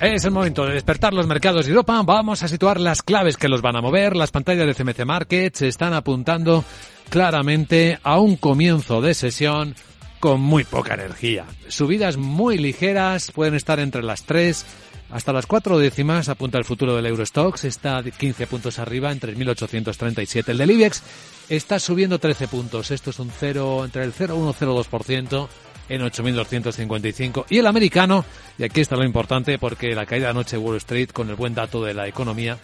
Es el momento de despertar los mercados de Europa. Vamos a situar las claves que los van a mover. Las pantallas de CMC Markets están apuntando claramente a un comienzo de sesión con muy poca energía. Subidas muy ligeras, pueden estar entre las 3 hasta las 4 décimas, apunta el futuro del Eurostox, está 15 puntos arriba en 3.837. El del IBEX está subiendo 13 puntos, esto es un 0, entre el 0,1 y 0,2% en 8.255. Y el americano, y aquí está lo importante porque la caída anoche de Wall Street con el buen dato de la economía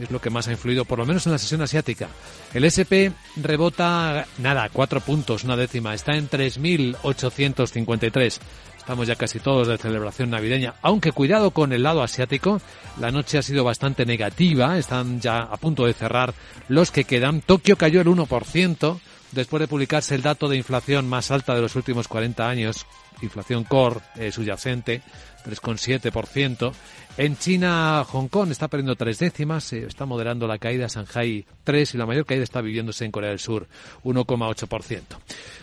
es lo que más ha influido, por lo menos en la sesión asiática. El SP rebota, nada, cuatro puntos, una décima, está en 3.853. Estamos ya casi todos de celebración navideña, aunque cuidado con el lado asiático, la noche ha sido bastante negativa, están ya a punto de cerrar los que quedan. Tokio cayó el 1%, después de publicarse el dato de inflación más alta de los últimos 40 años, inflación core eh, subyacente, 3,7%. En China, Hong Kong está perdiendo tres décimas, se está moderando la caída, Shanghai 3 y la mayor caída está viviéndose en Corea del Sur, 1,8%.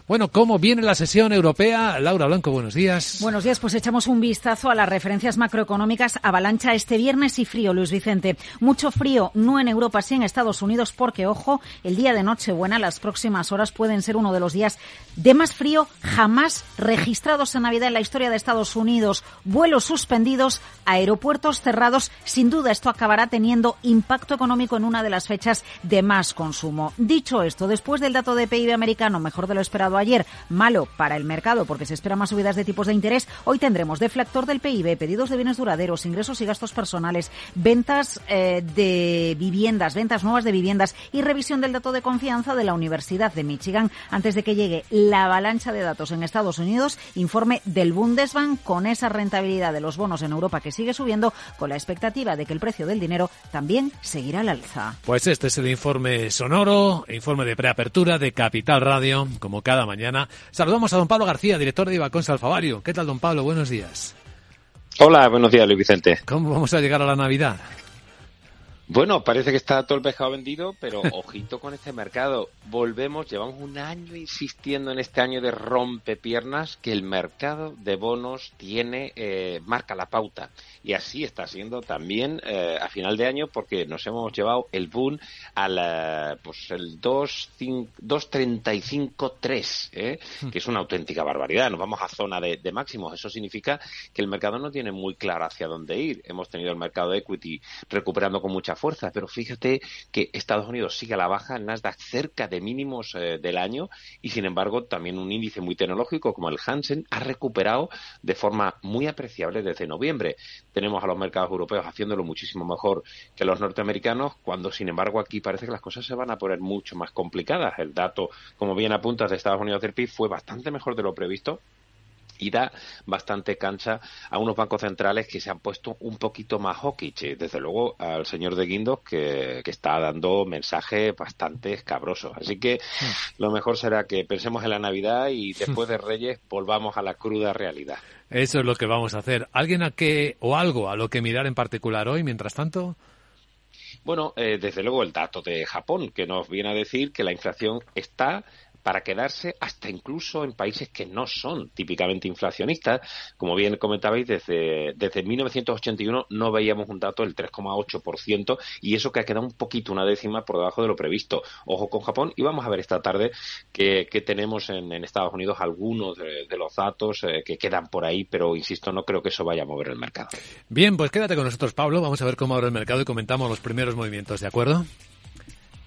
Bueno, ¿cómo viene la sesión europea? Laura Blanco, buenos días. Buenos días, pues echamos un vistazo a las referencias macroeconómicas. Avalancha este viernes y frío, Luis Vicente. Mucho frío, no en Europa, sí en Estados Unidos, porque, ojo, el día de Nochebuena, las próximas horas pueden ser uno de los días de más frío jamás registrados en Navidad en la historia de Estados Unidos. Vuelos suspendidos, aeropuertos cerrados. Sin duda, esto acabará teniendo impacto económico en una de las fechas de más consumo. Dicho esto, después del dato de PIB americano, mejor de lo esperado ayer, malo para el mercado porque se esperan más subidas de tipos de interés, hoy tendremos deflector del PIB, pedidos de bienes duraderos, ingresos y gastos personales, ventas eh, de viviendas, ventas nuevas de viviendas y revisión del dato de confianza de la Universidad de Michigan antes de que llegue la avalancha de datos en Estados Unidos, informe del Bundesbank con esa rentabilidad de los bonos en Europa que sigue subiendo con la expectativa de que el precio del dinero también seguirá al alza. Pues este es el informe sonoro, informe de preapertura de Capital Radio, como cada mañana. Saludamos a don Pablo García, director de Ibacons Alfavario. ¿Qué tal, don Pablo? Buenos días. Hola, buenos días, Luis Vicente. ¿Cómo vamos a llegar a la Navidad? Bueno, parece que está todo el pescado vendido, pero ojito con este mercado. Volvemos, llevamos un año insistiendo en este año de rompepiernas que el mercado de bonos tiene, eh, marca la pauta. Y así está siendo también eh, a final de año porque nos hemos llevado el boom al pues el 2.35.3, ¿eh? Hmm. que es una auténtica barbaridad. Nos vamos a zona de, de máximos. Eso significa que el mercado no tiene muy claro hacia dónde ir. Hemos tenido el mercado de equity recuperando con mucha fuerza, pero fíjate que Estados Unidos sigue a la baja, Nasdaq cerca de mínimos eh, del año y sin embargo también un índice muy tecnológico como el Hansen ha recuperado de forma muy apreciable desde noviembre. Tenemos a los mercados europeos haciéndolo muchísimo mejor que los norteamericanos, cuando sin embargo aquí parece que las cosas se van a poner mucho más complicadas. El dato, como bien apuntas, de Estados Unidos del PIB fue bastante mejor de lo previsto, y da bastante cancha a unos bancos centrales que se han puesto un poquito más hawkish. Desde luego al señor de Guindos que, que, está dando mensajes bastante escabrosos. Así que mm. lo mejor será que pensemos en la Navidad y después de Reyes volvamos a la cruda realidad. Eso es lo que vamos a hacer. ¿Alguien a qué o algo a lo que mirar en particular hoy, mientras tanto? Bueno, eh, desde luego el dato de Japón, que nos viene a decir que la inflación está para quedarse hasta incluso en países que no son típicamente inflacionistas. Como bien comentabais, desde, desde 1981 no veíamos un dato del 3,8% y eso que ha quedado un poquito, una décima por debajo de lo previsto. Ojo con Japón y vamos a ver esta tarde que, tenemos en, Estados Unidos algunos de, los datos eh, que quedan por ahí, pero insisto, no creo que eso vaya a mover el mercado. Bien, pues quédate con nosotros, Pablo. Vamos a ver cómo abre el mercado y comentamos los primeros movimientos, ¿de acuerdo?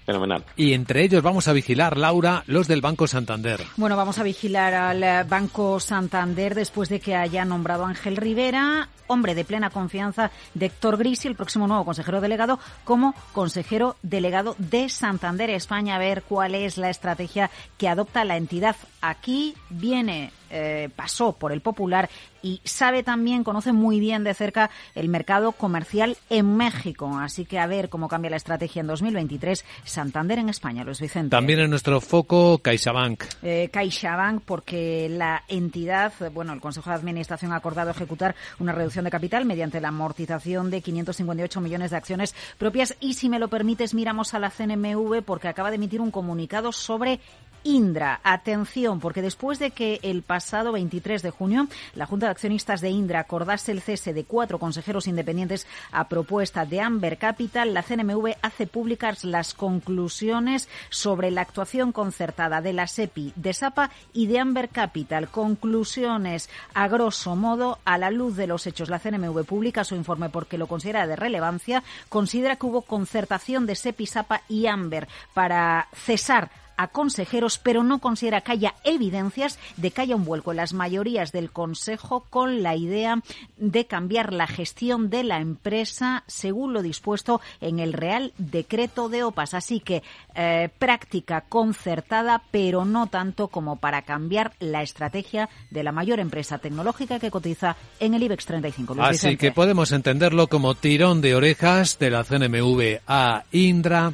Fenomenal. Y entre ellos vamos a vigilar, Laura, los del Banco Santander. Bueno, vamos a vigilar al eh, Banco Santander después de que haya nombrado a Ángel Rivera, hombre de plena confianza de Héctor Grisi, el próximo nuevo consejero delegado, como consejero delegado de Santander España. A ver cuál es la estrategia que adopta la entidad. Aquí viene eh, pasó por el Popular y sabe también, conoce muy bien de cerca el mercado comercial en México. Así que a ver cómo cambia la estrategia en 2023. Santander en España, Luis Vicente. También en nuestro foco CaixaBank. Eh, CaixaBank porque la entidad, bueno, el Consejo de Administración ha acordado ejecutar una reducción de capital mediante la amortización de 558 millones de acciones propias y si me lo permites miramos a la CNMV porque acaba de emitir un comunicado sobre Indra. Atención, porque después de que el pasado 23 de junio la Junta de Accionistas de Indra acordase el cese de cuatro consejeros independientes a propuesta de Amber Capital, la CNMV hace públicas las conclusiones sobre la actuación concertada de la SEPI, de SAPA y de Amber Capital. Conclusiones, a grosso modo, a la luz de los hechos. La CNMV publica su informe porque lo considera de relevancia. Considera que hubo concertación de SEPI, SAPA y Amber para cesar a consejeros, pero no considera que haya evidencias de que haya un vuelco en las mayorías del Consejo con la idea de cambiar la gestión de la empresa según lo dispuesto en el Real Decreto de OPAS. Así que eh, práctica concertada, pero no tanto como para cambiar la estrategia de la mayor empresa tecnológica que cotiza en el IBEX 35. Así que podemos entenderlo como tirón de orejas de la CNMV a Indra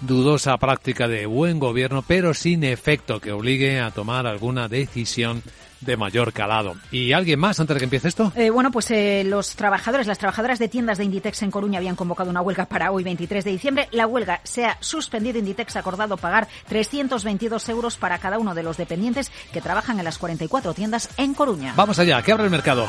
dudosa práctica de buen gobierno, pero sin efecto que obligue a tomar alguna decisión de mayor calado. ¿Y alguien más antes de que empiece esto? Eh, bueno, pues eh, los trabajadores, las trabajadoras de tiendas de Inditex en Coruña habían convocado una huelga para hoy, 23 de diciembre. La huelga se ha suspendido. Inditex ha acordado pagar 322 euros para cada uno de los dependientes que trabajan en las 44 tiendas en Coruña. Vamos allá, que abre el mercado.